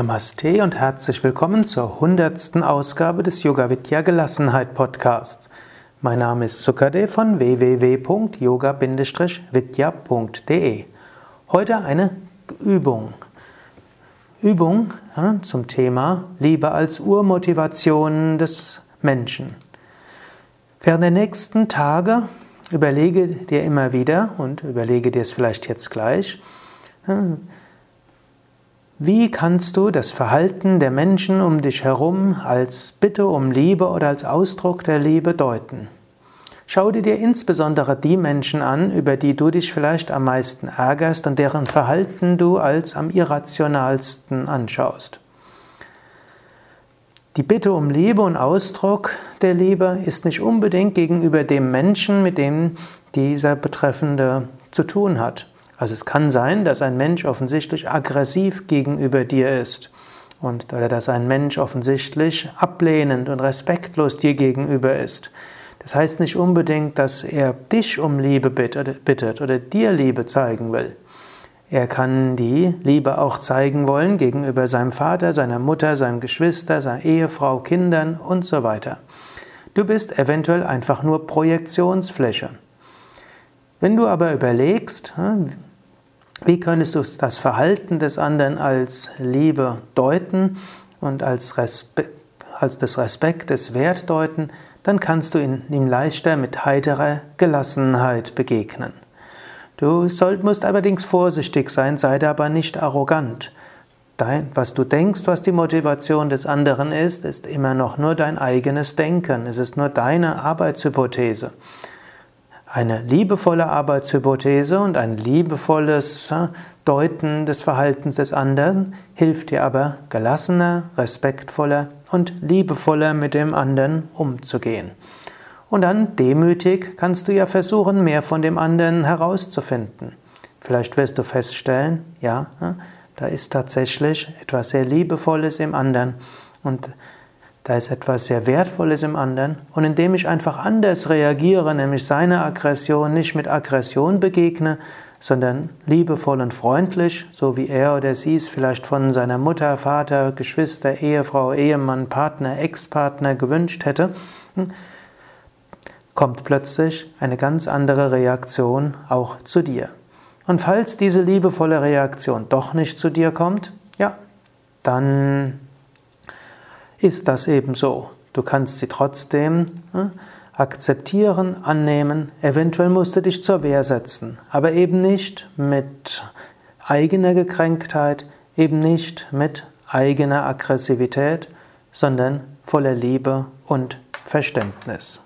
Namaste und herzlich willkommen zur hundertsten Ausgabe des Yoga Vidya Gelassenheit Podcasts. Mein Name ist Sukadev von www.yoga-vidya.de. Heute eine Übung. Übung ja, zum Thema Liebe als Urmotivation des Menschen. Während der nächsten Tage überlege dir immer wieder und überlege dir es vielleicht jetzt gleich, wie kannst du das Verhalten der Menschen um dich herum als Bitte um Liebe oder als Ausdruck der Liebe deuten? Schau dir insbesondere die Menschen an, über die du dich vielleicht am meisten ärgerst und deren Verhalten du als am irrationalsten anschaust. Die Bitte um Liebe und Ausdruck der Liebe ist nicht unbedingt gegenüber dem Menschen, mit dem dieser Betreffende zu tun hat. Also es kann sein, dass ein Mensch offensichtlich aggressiv gegenüber dir ist und oder dass ein Mensch offensichtlich ablehnend und respektlos dir gegenüber ist. Das heißt nicht unbedingt, dass er dich um Liebe bittet oder dir Liebe zeigen will. Er kann die Liebe auch zeigen wollen gegenüber seinem Vater, seiner Mutter, seinem Geschwister, seiner Ehefrau, Kindern und so weiter. Du bist eventuell einfach nur Projektionsfläche. Wenn du aber überlegst, wie könntest du das Verhalten des anderen als Liebe deuten und als, Respe als des Respektes Wert deuten? Dann kannst du ihm leichter mit heiterer Gelassenheit begegnen. Du soll, musst allerdings vorsichtig sein, sei aber nicht arrogant. Dein, was du denkst, was die Motivation des anderen ist, ist immer noch nur dein eigenes Denken. Es ist nur deine Arbeitshypothese. Eine liebevolle Arbeitshypothese und ein liebevolles Deuten des Verhaltens des anderen hilft dir aber gelassener, respektvoller und liebevoller mit dem anderen umzugehen. Und dann demütig kannst du ja versuchen, mehr von dem anderen herauszufinden. Vielleicht wirst du feststellen, ja, da ist tatsächlich etwas sehr Liebevolles im anderen und da ist etwas sehr Wertvolles im anderen und indem ich einfach anders reagiere, nämlich seine Aggression nicht mit Aggression begegne, sondern liebevoll und freundlich, so wie er oder sie es vielleicht von seiner Mutter, Vater, Geschwister, Ehefrau, Ehemann, Partner, Ex-Partner gewünscht hätte, hm, kommt plötzlich eine ganz andere Reaktion auch zu dir. Und falls diese liebevolle Reaktion doch nicht zu dir kommt, ja, dann ist das eben so. Du kannst sie trotzdem äh, akzeptieren, annehmen, eventuell musst du dich zur Wehr setzen, aber eben nicht mit eigener Gekränktheit, eben nicht mit eigener Aggressivität, sondern voller Liebe und Verständnis.